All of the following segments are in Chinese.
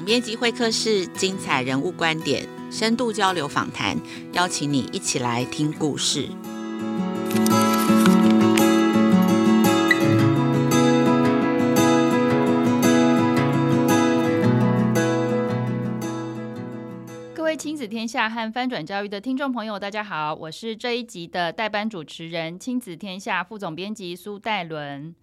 总编辑会客室，精彩人物观点，深度交流访谈，邀请你一起来听故事。各位亲子天下和翻转教育的听众朋友，大家好，我是这一集的代班主持人，亲子天下副总编辑苏戴伦。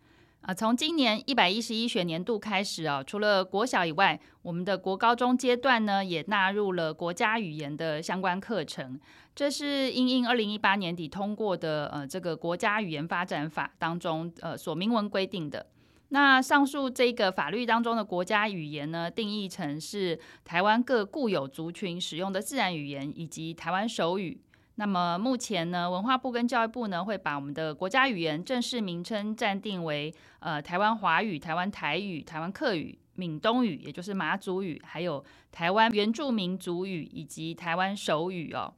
啊，从今年一百一十一学年度开始啊，除了国小以外，我们的国高中阶段呢，也纳入了国家语言的相关课程。这是因应二零一八年底通过的呃这个国家语言发展法当中呃所明文规定的。那上述这个法律当中的国家语言呢，定义成是台湾各固有族群使用的自然语言以及台湾手语。那么目前呢，文化部跟教育部呢，会把我们的国家语言正式名称暂定为呃台湾华语、台湾台语、台湾客语、闽东语，也就是马祖语，还有台湾原住民族语以及台湾手语哦。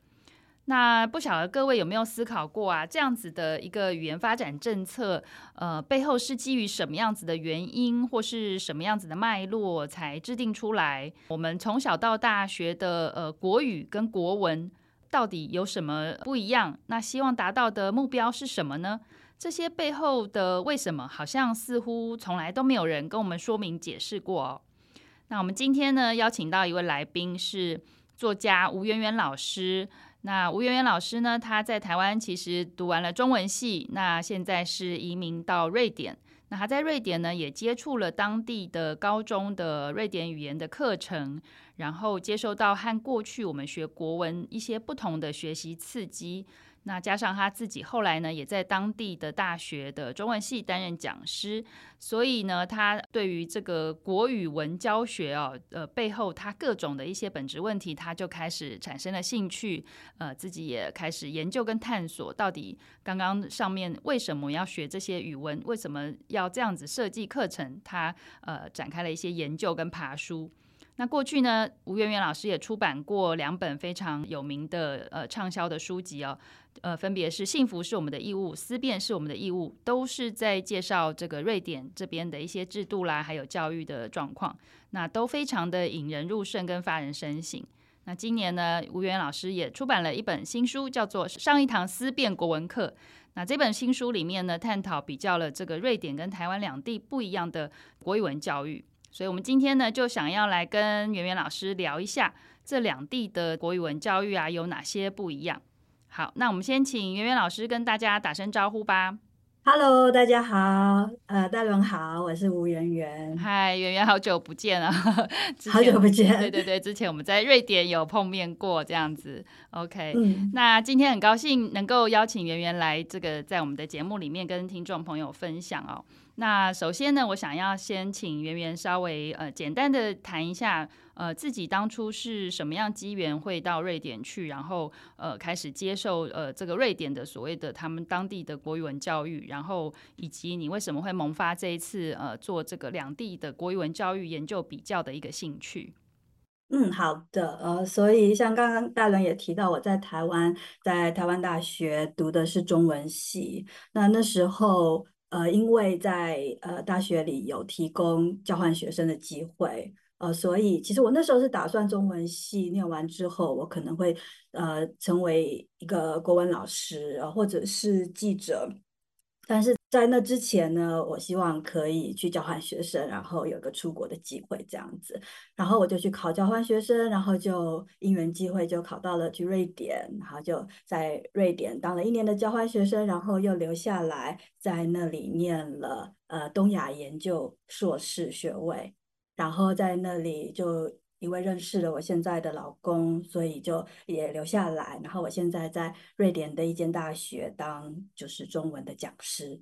那不晓得各位有没有思考过啊？这样子的一个语言发展政策，呃，背后是基于什么样子的原因，或是什么样子的脉络才制定出来？我们从小到大学的呃国语跟国文。到底有什么不一样？那希望达到的目标是什么呢？这些背后的为什么，好像似乎从来都没有人跟我们说明解释过哦。那我们今天呢，邀请到一位来宾是作家吴圆圆老师。那吴圆圆老师呢，他在台湾其实读完了中文系，那现在是移民到瑞典。那他在瑞典呢，也接触了当地的高中的瑞典语言的课程。然后接受到和过去我们学国文一些不同的学习刺激，那加上他自己后来呢，也在当地的大学的中文系担任讲师，所以呢，他对于这个国语文教学哦，呃，背后他各种的一些本质问题，他就开始产生了兴趣，呃，自己也开始研究跟探索，到底刚刚上面为什么要学这些语文，为什么要这样子设计课程，他呃展开了一些研究跟爬书。那过去呢，吴媛媛老师也出版过两本非常有名的呃畅销的书籍哦，呃，分别是《幸福是我们的义务》，《思辨是我们的义务》，都是在介绍这个瑞典这边的一些制度啦，还有教育的状况，那都非常的引人入胜跟发人深省。那今年呢，吴圆圆老师也出版了一本新书，叫做《上一堂思辨国文课》。那这本新书里面呢，探讨比较了这个瑞典跟台湾两地不一样的国语文教育。所以，我们今天呢，就想要来跟圆圆老师聊一下这两地的国语文教育啊，有哪些不一样。好，那我们先请圆圆老师跟大家打声招呼吧。Hello，大家好，呃，大伦好，我是吴圆圆。嗨，圆圆，好久不见了，好久不见。对对对，之前我们在瑞典有碰面过，这样子。OK，嗯，那今天很高兴能够邀请圆圆来这个在我们的节目里面跟听众朋友分享哦。那首先呢，我想要先请圆圆稍微呃简单的谈一下，呃自己当初是什么样机缘会到瑞典去，然后呃开始接受呃这个瑞典的所谓的他们当地的国语文教育，然后以及你为什么会萌发这一次呃做这个两地的国语文教育研究比较的一个兴趣。嗯，好的，呃，所以像刚刚大伦也提到，我在台湾在台湾大学读的是中文系，那那时候。呃，因为在呃大学里有提供交换学生的机会，呃，所以其实我那时候是打算中文系念完之后，我可能会呃成为一个国文老师，呃，或者是记者，但是。在那之前呢，我希望可以去交换学生，然后有个出国的机会这样子，然后我就去考交换学生，然后就因缘际会就考到了去瑞典，然后就在瑞典当了一年的交换学生，然后又留下来在那里念了呃东亚研究硕士学位，然后在那里就因为认识了我现在的老公，所以就也留下来，然后我现在在瑞典的一间大学当就是中文的讲师。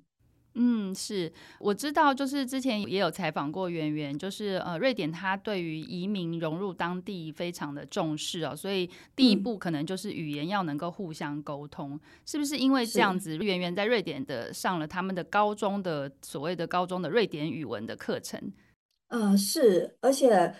嗯，是。我知道，就是之前也有采访过圆圆，就是呃，瑞典他对于移民融入当地非常的重视哦，所以第一步可能就是语言要能够互相沟通，嗯、是不是因为这样子，圆圆在瑞典的上了他们的高中的所谓的高中的瑞典语文的课程？呃，是，而且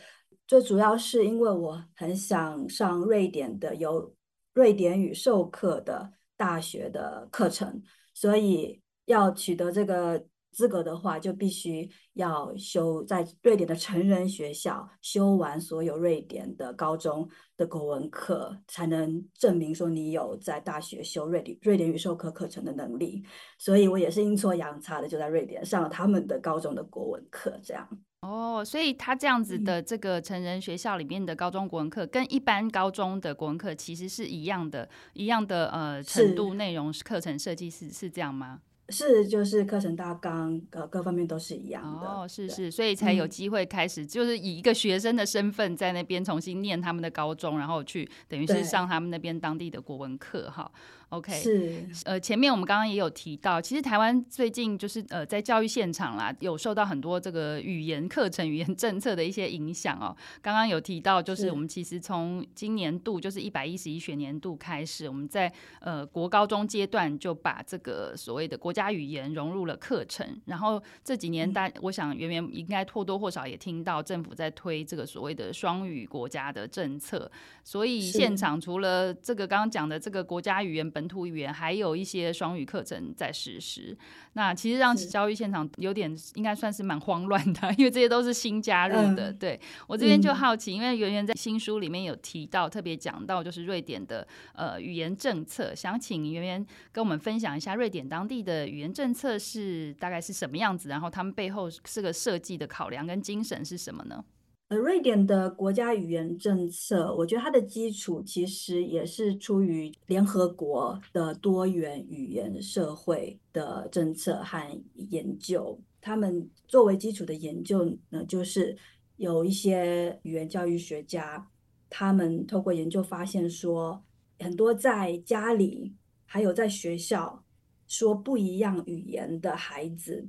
最主要是因为我很想上瑞典的有瑞典语授课的大学的课程，所以。要取得这个资格的话，就必须要修在瑞典的成人学校修完所有瑞典的高中的国文课，才能证明说你有在大学修瑞典瑞典语授课课程的能力。所以我也是阴错阳差的就在瑞典上了他们的高中的国文课，这样。哦，所以他这样子的这个成人学校里面的高中国文课，跟一般高中的国文课其实是一样的，一样的呃程度、内容、课程设计是是这样吗？是，就是课程大纲各各方面都是一样的。哦，是是，所以才有机会开始，就是以一个学生的身份在那边重新念他们的高中，然后去等于是上他们那边当地的国文课哈。OK，是呃，前面我们刚刚也有提到，其实台湾最近就是呃，在教育现场啦，有受到很多这个语言课程、语言政策的一些影响哦。刚刚有提到，就是我们其实从今年度，就是一百一十一学年度开始，我们在呃国高中阶段就把这个所谓的国家语言融入了课程。然后这几年大，我想圆圆应该或多或少也听到政府在推这个所谓的双语国家的政策。所以现场除了这个刚刚讲的这个国家语言，本土语言还有一些双语课程在实施，那其实让教育现场有点应该算是蛮慌乱的，因为这些都是新加入的。嗯、对我这边就好奇，因为圆圆在新书里面有提到，特别讲到就是瑞典的呃语言政策，想请圆圆跟我们分享一下瑞典当地的语言政策是大概是什么样子，然后他们背后这个设计的考量跟精神是什么呢？呃，瑞典的国家语言政策，我觉得它的基础其实也是出于联合国的多元语言社会的政策和研究。他们作为基础的研究呢，就是有一些语言教育学家，他们透过研究发现说，很多在家里还有在学校说不一样语言的孩子。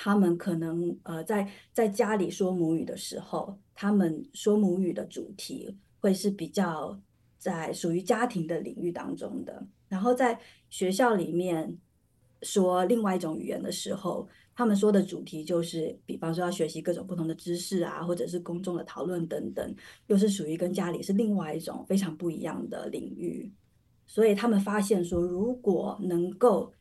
他们可能呃在在家里说母语的时候，他们说母语的主题会是比较在属于家庭的领域当中的，然后在学校里面说另外一种语言的时候，他们说的主题就是，比方说要学习各种不同的知识啊，或者是公众的讨论等等，又是属于跟家里是另外一种非常不一样的领域，所以他们发现说，如果能够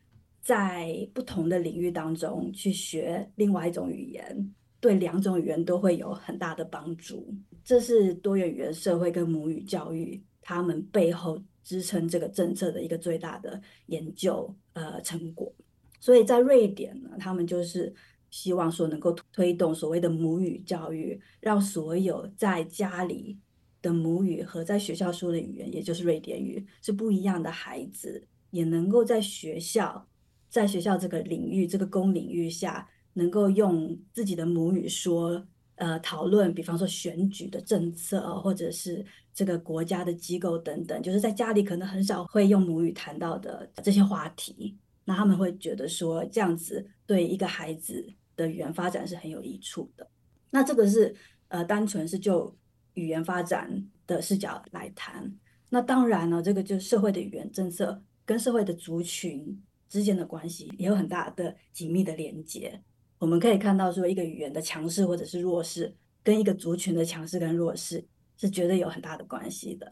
在不同的领域当中去学另外一种语言，对两种语言都会有很大的帮助。这是多元语言社会跟母语教育他们背后支撑这个政策的一个最大的研究呃成果。所以在瑞典呢，他们就是希望说能够推动所谓的母语教育，让所有在家里的母语和在学校说的语言，也就是瑞典语是不一样的孩子，也能够在学校。在学校这个领域，这个公领域下，能够用自己的母语说，呃，讨论，比方说选举的政策，或者是这个国家的机构等等，就是在家里可能很少会用母语谈到的这些话题，那他们会觉得说，这样子对一个孩子的语言发展是很有益处的。那这个是呃，单纯是就语言发展的视角来谈。那当然呢，这个就是社会的语言政策跟社会的族群。之间的关系也有很大的紧密的连接。我们可以看到，说一个语言的强势或者是弱势，跟一个族群的强势跟弱势是绝对有很大的关系的。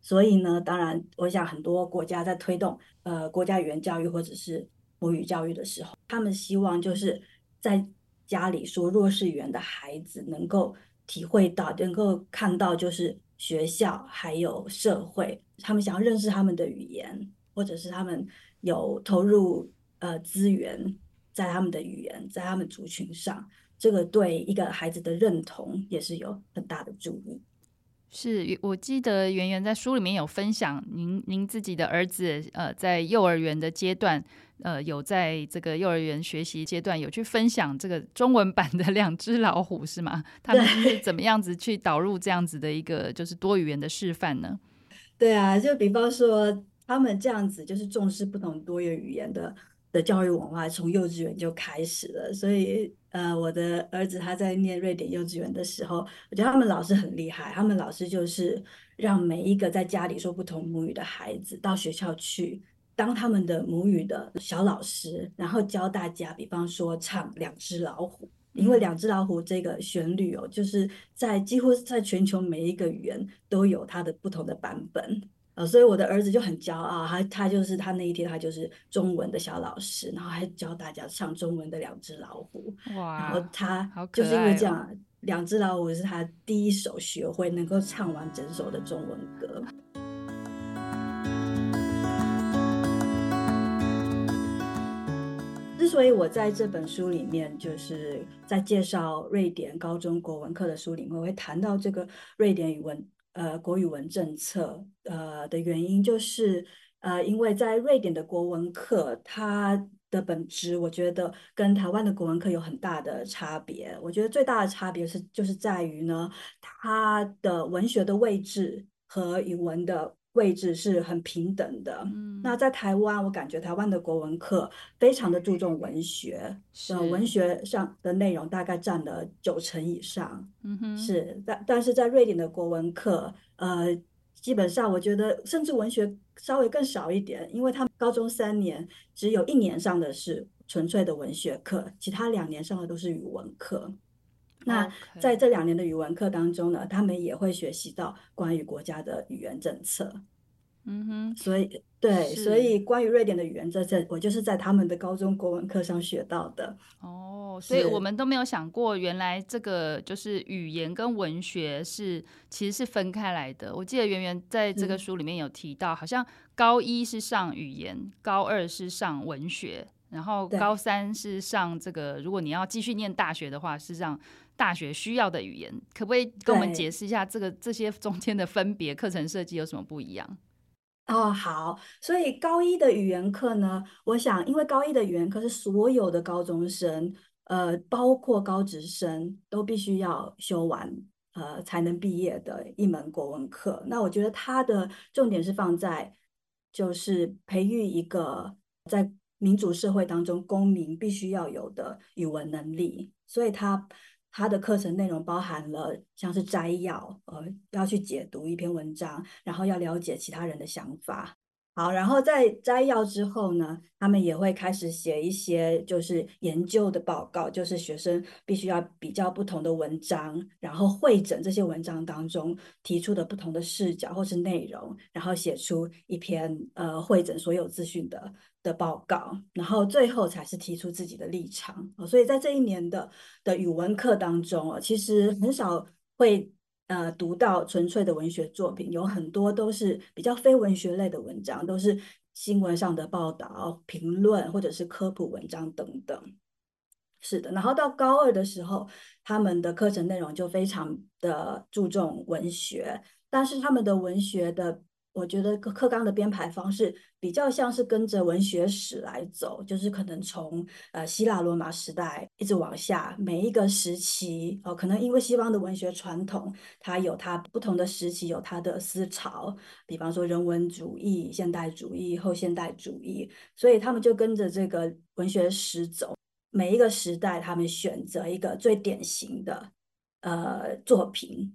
所以呢，当然，我想很多国家在推动呃国家语言教育或者是母语教育的时候，他们希望就是在家里说弱势语言的孩子能够体会到，能够看到，就是学校还有社会，他们想要认识他们的语言，或者是他们。有投入呃资源在他们的语言，在他们族群上，这个对一个孩子的认同也是有很大的助力。是我记得圆圆在书里面有分享您，您您自己的儿子呃在幼儿园的阶段，呃有在这个幼儿园学习阶段有去分享这个中文版的两只老虎是吗？他们是怎么样子去导入这样子的一个就是多语言的示范呢？对啊，就比方说。他们这样子就是重视不同多元语言的的教育文化，从幼稚园就开始了。所以，呃，我的儿子他在念瑞典幼稚园的时候，我觉得他们老师很厉害。他们老师就是让每一个在家里说不同母语的孩子到学校去当他们的母语的小老师，然后教大家，比方说唱《两只老虎》，因为《两只老虎》这个旋律哦，就是在几乎在全球每一个语言都有它的不同的版本。呃，所以我的儿子就很骄傲，他他就是他那一天他就是中文的小老师，然后还教大家唱中文的两只老虎。哇，然后他就是因为这样，两只老虎是他第一首学会能够唱完整首的中文歌。之所以我在这本书里面，就是在介绍瑞典高中国文课的书里面，我会谈到这个瑞典语文。呃，国语文政策呃的原因就是呃，因为在瑞典的国文课，它的本质我觉得跟台湾的国文课有很大的差别。我觉得最大的差别是就是在于呢，它的文学的位置和语文的位置是很平等的。嗯，那在台湾，我感觉台湾的国文课非常的注重文学，是文学上的内容大概占了九成以上。嗯哼，是，但但是在瑞典的国文课，呃，基本上我觉得甚至文学稍微更少一点，因为他们高中三年只有一年上的是纯粹的文学课，其他两年上的都是语文课。那在这两年的语文课当中呢，他们也会学习到关于国家的语言政策。嗯哼，所以对，所以关于瑞典的语言政策，我就是在他们的高中国文课上学到的。哦，所以我们都没有想过，原来这个就是语言跟文学是其实是分开来的。我记得圆圆在这个书里面有提到，好像高一是上语言，高二是上文学。然后高三是上这个，如果你要继续念大学的话，是上大学需要的语言，可不可以跟我们解释一下这个这些中间的分别？课程设计有什么不一样？哦，好，所以高一的语言课呢，我想，因为高一的语言课是所有的高中生，呃，包括高职生都必须要修完，呃，才能毕业的一门国文课。那我觉得它的重点是放在，就是培育一个在民主社会当中，公民必须要有的语文能力，所以他他的课程内容包含了像是摘要，呃，要去解读一篇文章，然后要了解其他人的想法。好，然后在摘要之后呢，他们也会开始写一些就是研究的报告，就是学生必须要比较不同的文章，然后会诊这些文章当中提出的不同的视角或是内容，然后写出一篇呃会诊所有资讯的的报告，然后最后才是提出自己的立场。所以在这一年的的语文课当中啊，其实很少会。呃，读到纯粹的文学作品，有很多都是比较非文学类的文章，都是新闻上的报道、评论或者是科普文章等等。是的，然后到高二的时候，他们的课程内容就非常的注重文学，但是他们的文学的。我觉得课纲的编排方式比较像是跟着文学史来走，就是可能从呃希腊罗马时代一直往下，每一个时期哦，可能因为西方的文学传统，它有它不同的时期有它的思潮，比方说人文主义、现代主义、后现代主义，所以他们就跟着这个文学史走，每一个时代他们选择一个最典型的呃作品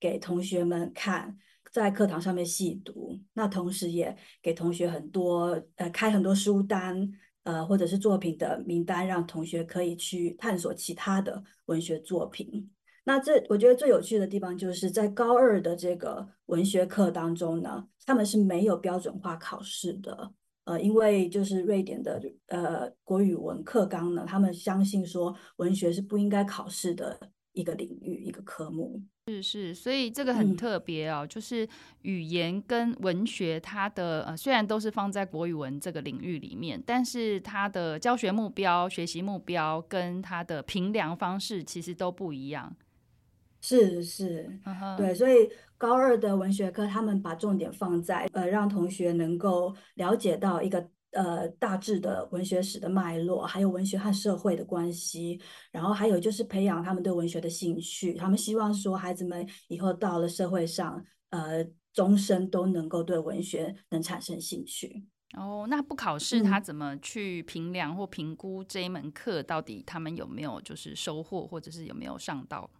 给同学们看。在课堂上面细读，那同时也给同学很多呃开很多书单，呃或者是作品的名单，让同学可以去探索其他的文学作品。那这我觉得最有趣的地方就是在高二的这个文学课当中呢，他们是没有标准化考试的，呃，因为就是瑞典的呃国语文课纲呢，他们相信说文学是不应该考试的一个领域一个科目。是是，所以这个很特别哦，嗯、就是语言跟文学，它的呃虽然都是放在国语文这个领域里面，但是它的教学目标、学习目标跟它的评量方式其实都不一样。是是，对，所以高二的文学课，他们把重点放在呃让同学能够了解到一个。呃，大致的文学史的脉络，还有文学和社会的关系，然后还有就是培养他们对文学的兴趣。他们希望说，孩子们以后到了社会上，呃，终身都能够对文学能产生兴趣。哦，那不考试，他怎么去评量或评估这一门课到底他们有没有就是收获，或者是有没有上道？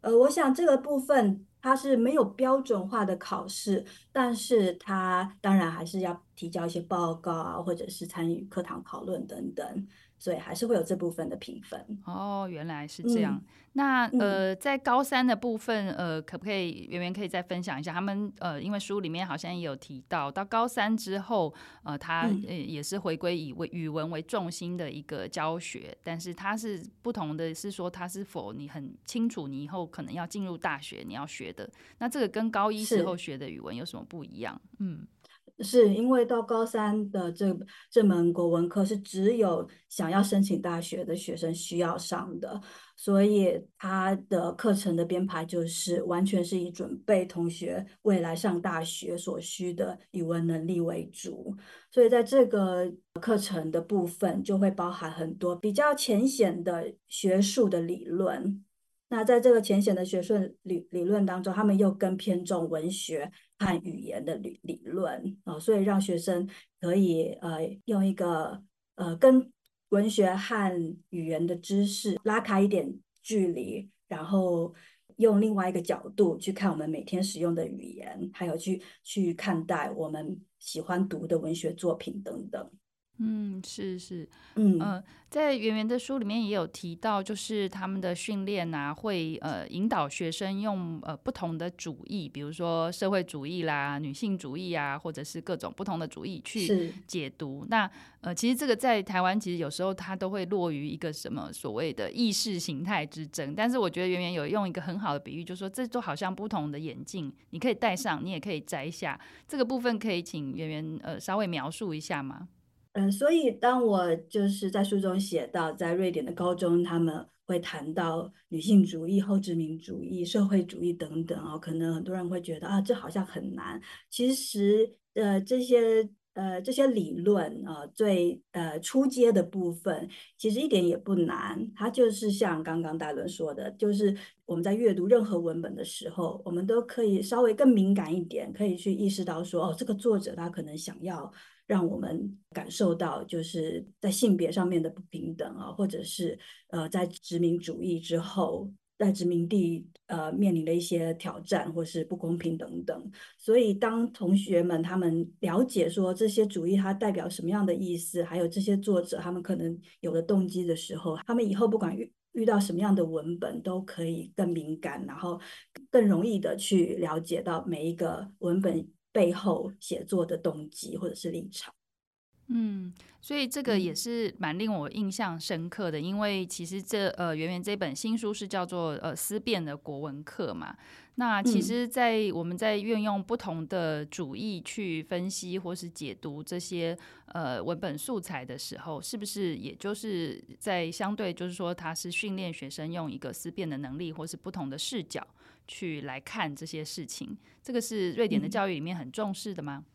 呃，我想这个部分它是没有标准化的考试，但是它当然还是要提交一些报告啊，或者是参与课堂讨论等等。所以还是会有这部分的评分。哦，原来是这样。嗯、那嗯、呃，在高三的部分，呃，可不可以圆圆可以再分享一下？他们呃，因为书里面好像也有提到，到高三之后，呃，他呃也是回归以为语文为重心的一个教学，但是它是不同的，是说它是否你很清楚你以后可能要进入大学你要学的，那这个跟高一时候学的语文有什么不一样？嗯。是因为到高三的这这门国文课是只有想要申请大学的学生需要上的，所以他的课程的编排就是完全是以准备同学未来上大学所需的语文能力为主，所以在这个课程的部分就会包含很多比较浅显的学术的理论。那在这个浅显的学术理理论当中，他们又更偏重文学和语言的理理论啊、所以让学生可以呃用一个呃跟文学和语言的知识拉开一点距离，然后用另外一个角度去看我们每天使用的语言，还有去去看待我们喜欢读的文学作品等等。嗯，是是，嗯、呃，在圆圆的书里面也有提到，就是他们的训练啊，会呃引导学生用呃不同的主义，比如说社会主义啦、女性主义啊，或者是各种不同的主义去解读。那呃，其实这个在台湾其实有时候它都会落于一个什么所谓的意识形态之争。但是我觉得圆圆有用一个很好的比喻，就是说这都好像不同的眼镜，你可以戴上，你也可以摘下。这个部分可以请圆圆呃稍微描述一下吗？嗯，所以当我就是在书中写到，在瑞典的高中，他们会谈到女性主义、后殖民主义、社会主义等等啊，可能很多人会觉得啊，这好像很难。其实，呃，这些呃这些理论啊，最呃初阶的部分，其实一点也不难。它就是像刚刚大伦说的，就是我们在阅读任何文本的时候，我们都可以稍微更敏感一点，可以去意识到说，哦，这个作者他可能想要。让我们感受到，就是在性别上面的不平等啊，或者是呃，在殖民主义之后，在殖民地呃面临的一些挑战或是不公平等等。所以，当同学们他们了解说这些主义它代表什么样的意思，还有这些作者他们可能有的动机的时候，他们以后不管遇遇到什么样的文本，都可以更敏感，然后更容易的去了解到每一个文本。背后写作的动机或者是立场，嗯，所以这个也是蛮令我印象深刻的，因为其实这呃圆圆这本新书是叫做呃思辨的国文课嘛，那其实，在我们在运用不同的主义去分析或是解读这些呃文本素材的时候，是不是也就是在相对就是说，它是训练学生用一个思辨的能力，或是不同的视角。去来看这些事情，这个是瑞典的教育里面很重视的吗？嗯、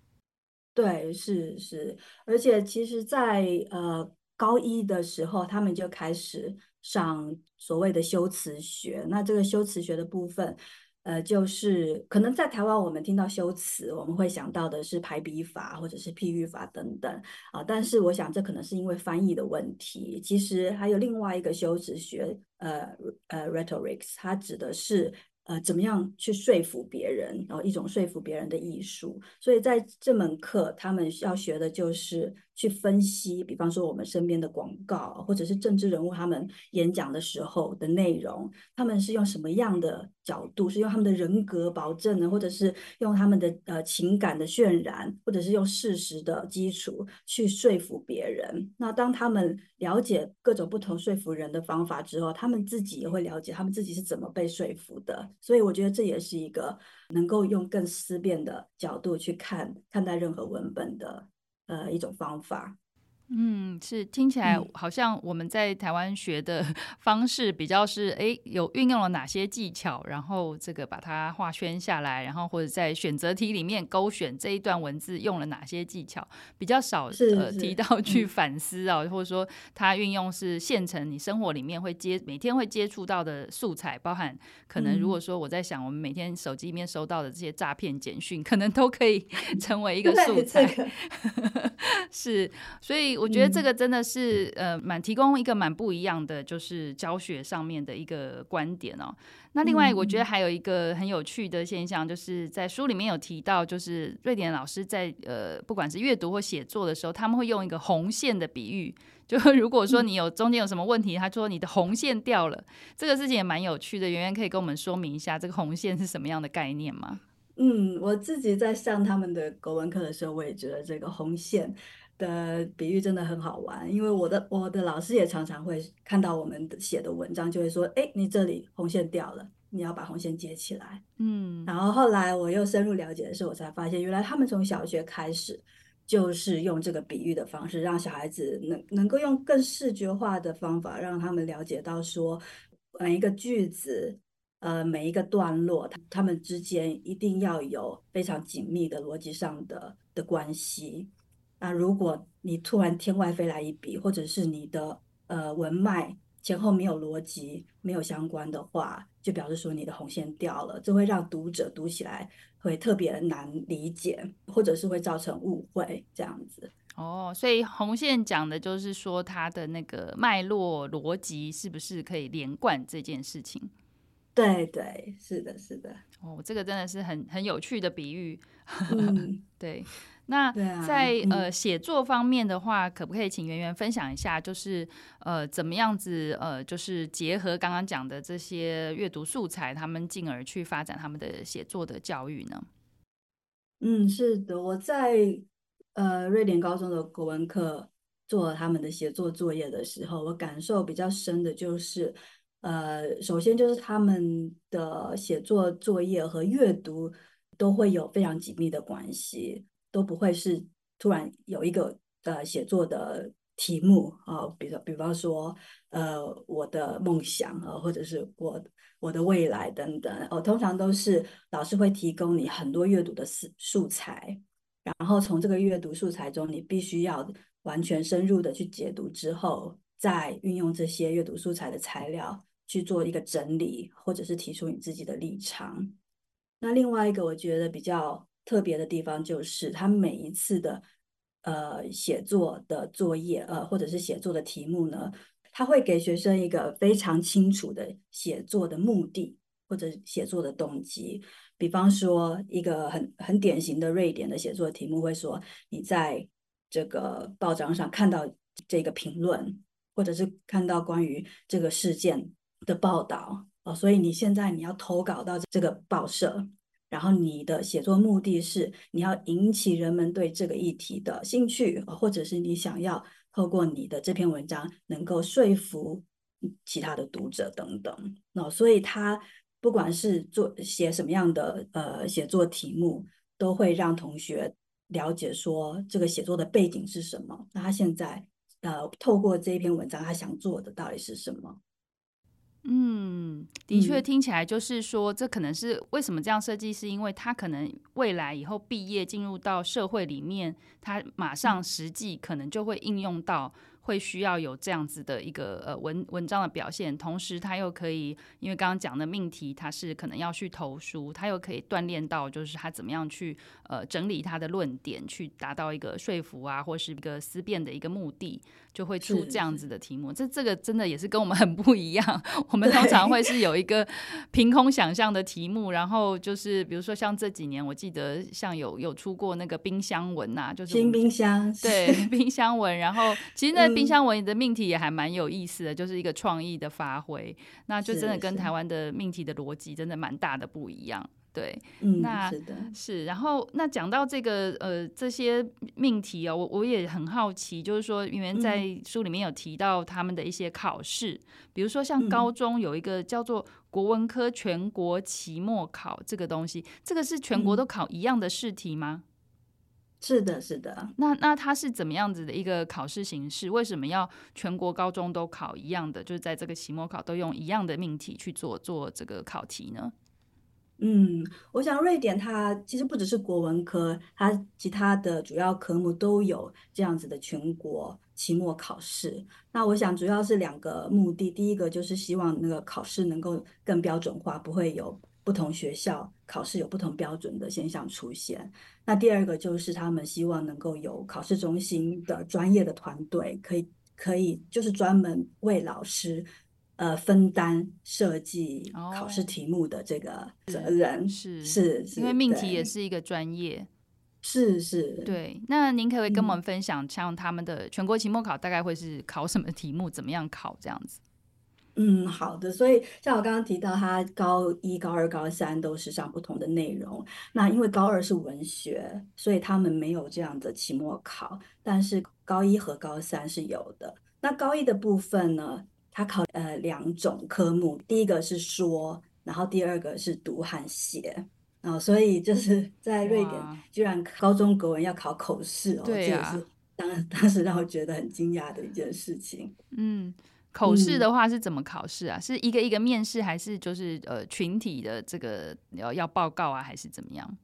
对，是是，而且其实在，在呃高一的时候，他们就开始上所谓的修辞学。那这个修辞学的部分，呃，就是可能在台湾我们听到修辞，我们会想到的是排比法或者是譬喻法等等啊、呃。但是我想，这可能是因为翻译的问题。其实还有另外一个修辞学，呃呃，rhetorics，它指的是。呃，怎么样去说服别人，然后一种说服别人的艺术。所以在这门课，他们要学的就是。去分析，比方说我们身边的广告，或者是政治人物他们演讲的时候的内容，他们是用什么样的角度？是用他们的人格保证呢，或者是用他们的呃情感的渲染，或者是用事实的基础去说服别人？那当他们了解各种不同说服人的方法之后，他们自己也会了解他们自己是怎么被说服的。所以我觉得这也是一个能够用更思辨的角度去看看待任何文本的。呃，一种方法。嗯，是听起来好像我们在台湾学的 方式比较是，哎、嗯，有运用了哪些技巧，然后这个把它画圈下来，然后或者在选择题里面勾选这一段文字用了哪些技巧，比较少呃提到去反思啊，嗯、或者说它运用是现成你生活里面会接每天会接触到的素材，包含可能如果说我在想，我们每天手机里面收到的这些诈骗简讯，可能都可以 成为一个素材，这 个、是，所以。我觉得这个真的是呃，蛮提供一个蛮不一样的，就是教学上面的一个观点哦。那另外，我觉得还有一个很有趣的现象，就是在书里面有提到，就是瑞典老师在呃，不管是阅读或写作的时候，他们会用一个红线的比喻，就如果说你有中间有什么问题，他说你的红线掉了，这个事情也蛮有趣的。圆圆可以跟我们说明一下这个红线是什么样的概念吗？嗯，我自己在上他们的国文课的时候，我也觉得这个红线的比喻真的很好玩，因为我的我的老师也常常会看到我们写的文章，就会说：“哎，你这里红线掉了，你要把红线接起来。”嗯，然后后来我又深入了解的时候，我才发现原来他们从小学开始就是用这个比喻的方式，让小孩子能能够用更视觉化的方法，让他们了解到说每一个句子。呃，每一个段落，他他们之间一定要有非常紧密的逻辑上的的关系。那如果你突然天外飞来一笔，或者是你的呃文脉前后没有逻辑、没有相关的话，就表示说你的红线掉了，这会让读者读起来会特别难理解，或者是会造成误会这样子。哦，所以红线讲的就是说它的那个脉络逻辑是不是可以连贯这件事情？对对，是的，是的。哦，这个真的是很很有趣的比喻。嗯、对，那在、呃写作方面的话，可不可以请圆圆分享一下，就是呃怎么样子呃，就是结合刚刚讲的这些阅读素材，他们进而去发展他们的写作的教育呢？嗯，是的，我在呃瑞典高中的国文课做他们的写作作业的时候，我感受比较深的就是。呃，首先就是他们的写作作业和阅读都会有非常紧密的关系，都不会是突然有一个呃写作的题目啊，比如比方说呃我的梦想啊，或者是我我的未来等等，哦，通常都是老师会提供你很多阅读的素素材，然后从这个阅读素材中，你必须要完全深入的去解读之后，再运用这些阅读素材的材料。去做一个整理，或者是提出你自己的立场。那另外一个我觉得比较特别的地方，就是他每一次的呃写作的作业，呃或者是写作的题目呢，他会给学生一个非常清楚的写作的目的或者写作的动机。比方说，一个很很典型的瑞典的写作题目会说，你在这个报章上看到这个评论，或者是看到关于这个事件。的报道哦，所以你现在你要投稿到这个报社，然后你的写作目的是你要引起人们对这个议题的兴趣，或者是你想要透过你的这篇文章能够说服其他的读者等等。那所以他不管是做写什么样的呃写作题目，都会让同学了解说这个写作的背景是什么。那他现在呃透过这一篇文章，他想做的到底是什么？嗯，的确听起来就是说，这可能是为什么这样设计，是因为他可能未来以后毕业进入到社会里面，他马上实际可能就会应用到。会需要有这样子的一个呃文文章的表现，同时他又可以，因为刚刚讲的命题，他是可能要去投书，他又可以锻炼到，就是他怎么样去呃整理他的论点，去达到一个说服啊，或是一个思辨的一个目的，就会出这样子的题目。这这个真的也是跟我们很不一样。我们通常会是有一个凭空想象的题目，然后就是比如说像这几年，我记得像有有出过那个冰箱文呐，就是新冰箱，对 冰箱文，然后其实那。冰箱文的命题也还蛮有意思的，就是一个创意的发挥，那就真的跟台湾的命题的逻辑真的蛮大的不一样。对，嗯，那是的，是。然后那讲到这个呃这些命题哦，我我也很好奇，就是说，因为在书里面有提到他们的一些考试，嗯、比如说像高中有一个叫做国文科全国期末考这个东西，这个是全国都考一样的试题吗？嗯是的，是的。那那它是怎么样子的一个考试形式？为什么要全国高中都考一样的？就是在这个期末考都用一样的命题去做做这个考题呢？嗯，我想瑞典它其实不只是国文科，它其他的主要科目都有这样子的全国期末考试。那我想主要是两个目的，第一个就是希望那个考试能够更标准化，不会有。不同学校考试有不同标准的现象出现。那第二个就是他们希望能够有考试中心的专业的团队，可以可以就是专门为老师呃分担设计考试题目的这个责任。是，是，因为命题也是一个专业。是是，对。那您可不可以跟我们分享，像他们的全国期末考大概会是考什么题目，怎么样考这样子？嗯，好的。所以像我刚刚提到，他高一、高二、高三都是上不同的内容。那因为高二是文学，所以他们没有这样的期末考。但是高一和高三是有的。那高一的部分呢，他考呃两种科目，第一个是说，然后第二个是读和写。啊、哦，所以就是在瑞典，居然高中国文要考口试哦，对啊、这也是当当时让我觉得很惊讶的一件事情。嗯。口试的话是怎么考试啊？嗯、是一个一个面试，还是就是呃群体的这个要要报告啊，还是怎么样？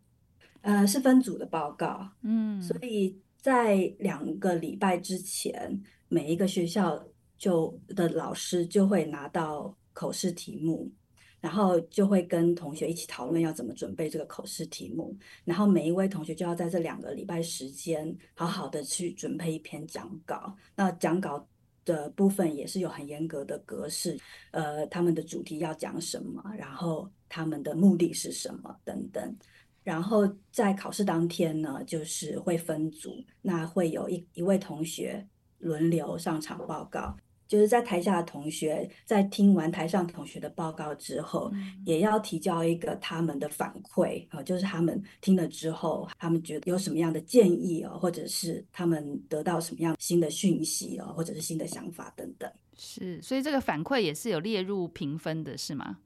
呃，是分组的报告。嗯，所以在两个礼拜之前，每一个学校就的老师就会拿到口试题目，然后就会跟同学一起讨论要怎么准备这个口试题目，然后每一位同学就要在这两个礼拜时间好好的去准备一篇讲稿。那讲稿。的部分也是有很严格的格式，呃，他们的主题要讲什么，然后他们的目的是什么等等，然后在考试当天呢，就是会分组，那会有一一位同学轮流上场报告。就是在台下的同学在听完台上同学的报告之后，嗯、也要提交一个他们的反馈啊，就是他们听了之后，他们觉得有什么样的建议啊，或者是他们得到什么样新的讯息啊，或者是新的想法等等。是，所以这个反馈也是有列入评分的，是吗？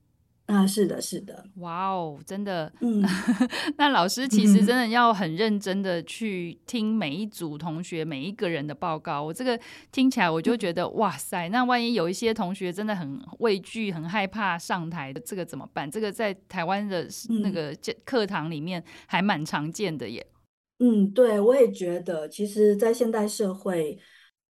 啊，是的，是的，哇哦，真的，嗯，那老师其实真的要很认真的去听每一组同学每一个人的报告。我这个听起来我就觉得，嗯、哇塞，那万一有一些同学真的很畏惧、很害怕上台的，这个怎么办？这个在台湾的那个课堂里面还蛮常见的耶。嗯，对，我也觉得，其实，在现代社会，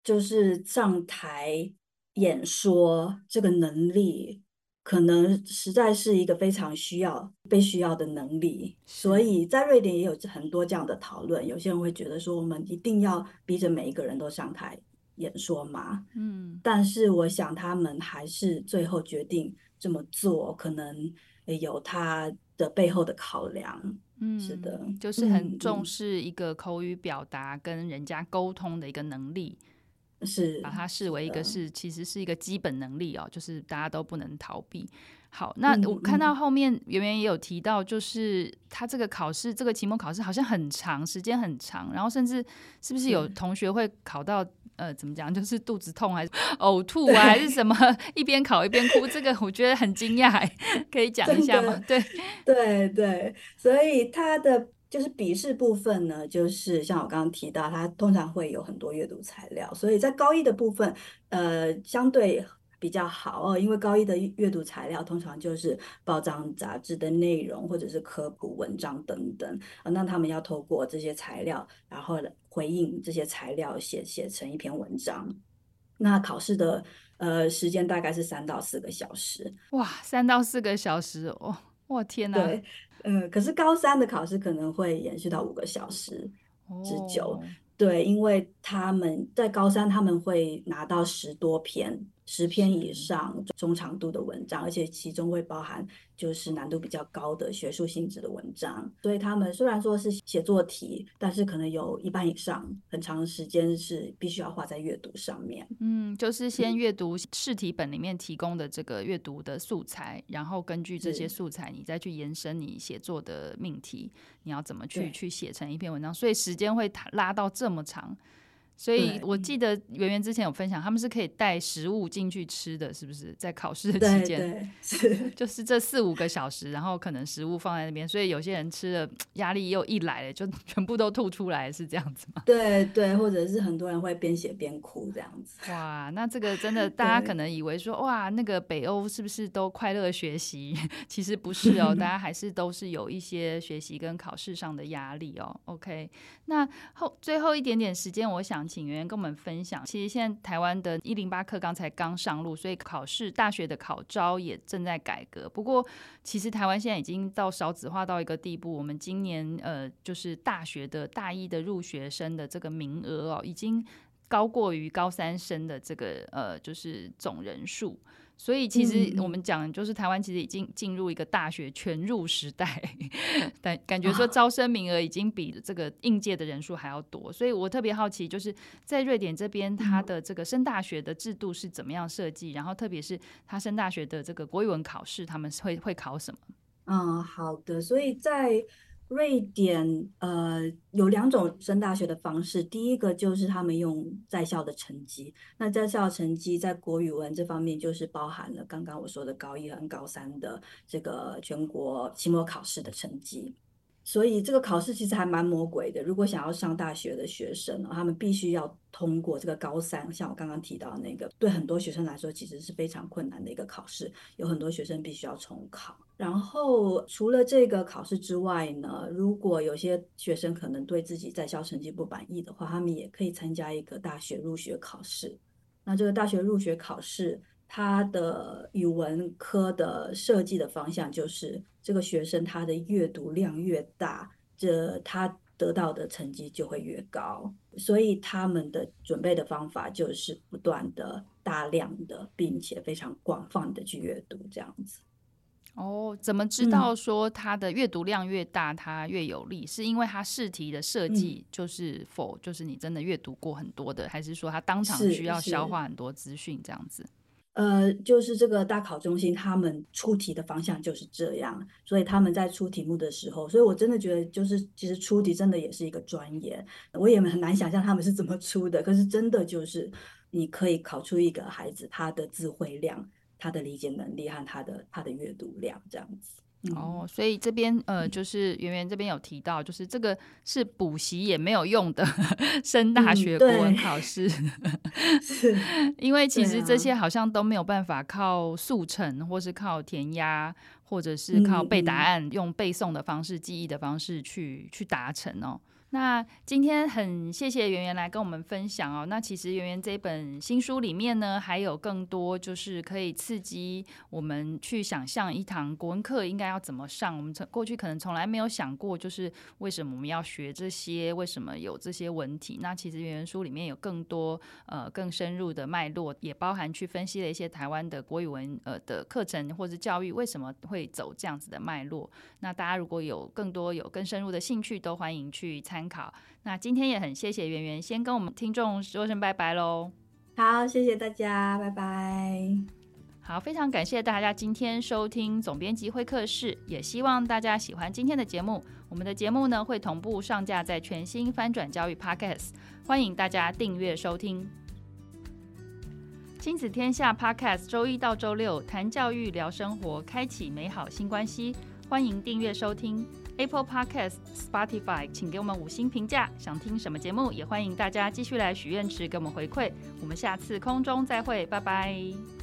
就是上台演说这个能力。可能实在是一个非常需要被需要的能力，所以在瑞典也有很多这样的讨论。有些人会觉得说，我们一定要逼着每一个人都上台演说吗？嗯，但是我想他们还是最后决定这么做，可能有他的背后的考量。嗯，是的，就是很重视一个口语表达跟人家沟通的一个能力。是把它视为一个是，其实是一个基本能力哦，就是大家都不能逃避。好，那我看到后面圆圆也有提到，就是他这个考试，这个期末考试好像很长，时间很长，然后甚至是不是有同学会考到呃，怎么讲，就是肚子痛还是呕吐啊，还是什么，一边考一边哭？这个我觉得很惊讶，可以讲一下吗？对 对对，所以他的。就是笔试部分呢，就是像我刚刚提到，它通常会有很多阅读材料，所以在高一的部分，呃，相对比较好哦，因为高一的阅读材料通常就是报章杂志的内容或者是科普文章等等，呃，那他们要透过这些材料，然后回应这些材料写写成一篇文章。那考试的呃时间大概是三到四个小时。哇，三到四个小时哦，哇天哪！对。嗯，可是高三的考试可能会延续到五个小时之久，oh. 对，因为他们在高三他们会拿到十多篇。十篇以上中长度的文章，而且其中会包含就是难度比较高的学术性质的文章，所以他们虽然说是写作题，但是可能有一半以上很长时间是必须要花在阅读上面。嗯，就是先阅读试题本里面提供的这个阅读的素材，然后根据这些素材，你再去延伸你写作的命题，你要怎么去去写成一篇文章，所以时间会拉到这么长。所以我记得圆圆之前有分享，他们是可以带食物进去吃的，是不是？在考试的期间，对对是 就是这四五个小时，然后可能食物放在那边，所以有些人吃了压力又一来了，就 全部都吐出来，是这样子吗？对对，或者是很多人会边写边哭这样子。哇，那这个真的，大家可能以为说，哇，那个北欧是不是都快乐学习？其实不是哦，大家还是都是有一些学习跟考试上的压力哦。OK，那后最后一点点时间，我想。请圆圆跟我们分享，其实现在台湾的一零八课刚才刚上路，所以考试大学的考招也正在改革。不过，其实台湾现在已经到少子化到一个地步，我们今年呃，就是大学的大一的入学生的这个名额哦，已经高过于高三生的这个呃，就是总人数。所以其实我们讲，就是台湾其实已经进入一个大学全入时代，但感觉说招生名额已经比这个应届的人数还要多。所以我特别好奇，就是在瑞典这边，它的这个升大学的制度是怎么样设计？然后特别是它升大学的这个国语文考试，他们会会考什么？嗯，好的。所以在瑞典，呃，有两种升大学的方式。第一个就是他们用在校的成绩，那在校成绩在国语文这方面就是包含了刚刚我说的高一和高三的这个全国期末考试的成绩。所以这个考试其实还蛮魔鬼的。如果想要上大学的学生，他们必须要通过这个高三，像我刚刚提到那个，对很多学生来说其实是非常困难的一个考试，有很多学生必须要重考。然后除了这个考试之外呢，如果有些学生可能对自己在校成绩不满意的话，他们也可以参加一个大学入学考试。那这个大学入学考试，它的语文科的设计的方向就是，这个学生他的阅读量越大，这他得到的成绩就会越高。所以他们的准备的方法就是不断的、大量的，并且非常广泛的去阅读，这样子。哦，怎么知道说他的阅读量越大，他越有利？是因为他试题的设计就是否，就是你真的阅读过很多的，还是说他当场需要消化很多资讯这样子？呃，就是这个大考中心，他们出题的方向就是这样，所以他们在出题目的时候，所以我真的觉得，就是其实出题真的也是一个专业，我也很难想象他们是怎么出的。可是真的就是，你可以考出一个孩子他的智慧量、他的理解能力和他的他的阅读量这样子。哦，所以这边呃，就是圆圆这边有提到，就是这个是补习也没有用的 升大学国文考试，嗯、是，因为其实这些好像都没有办法靠速成，或是靠填鸭，或者是靠背答案，嗯、用背诵的方式、记忆的方式去去达成哦。那今天很谢谢圆圆来跟我们分享哦。那其实圆圆这本新书里面呢，还有更多就是可以刺激我们去想象一堂国文课应该要怎么上。我们从过去可能从来没有想过，就是为什么我们要学这些，为什么有这些文体。那其实圆圆书里面有更多呃更深入的脉络，也包含去分析了一些台湾的国语文呃的课程或者教育为什么会走这样子的脉络。那大家如果有更多有更深入的兴趣，都欢迎去参。参考。那今天也很谢谢圆圆，先跟我们听众说声拜拜喽。好，谢谢大家，拜拜。好，非常感谢大家今天收听总编辑会客室，也希望大家喜欢今天的节目。我们的节目呢会同步上架在全新翻转教育 Podcast，欢迎大家订阅收听。亲子天下 Podcast，周一到周六谈教育、聊生活，开启美好新关系。欢迎订阅收听。Apple Podcast、Spotify，请给我们五星评价。想听什么节目，也欢迎大家继续来许愿池给我们回馈。我们下次空中再会，拜拜。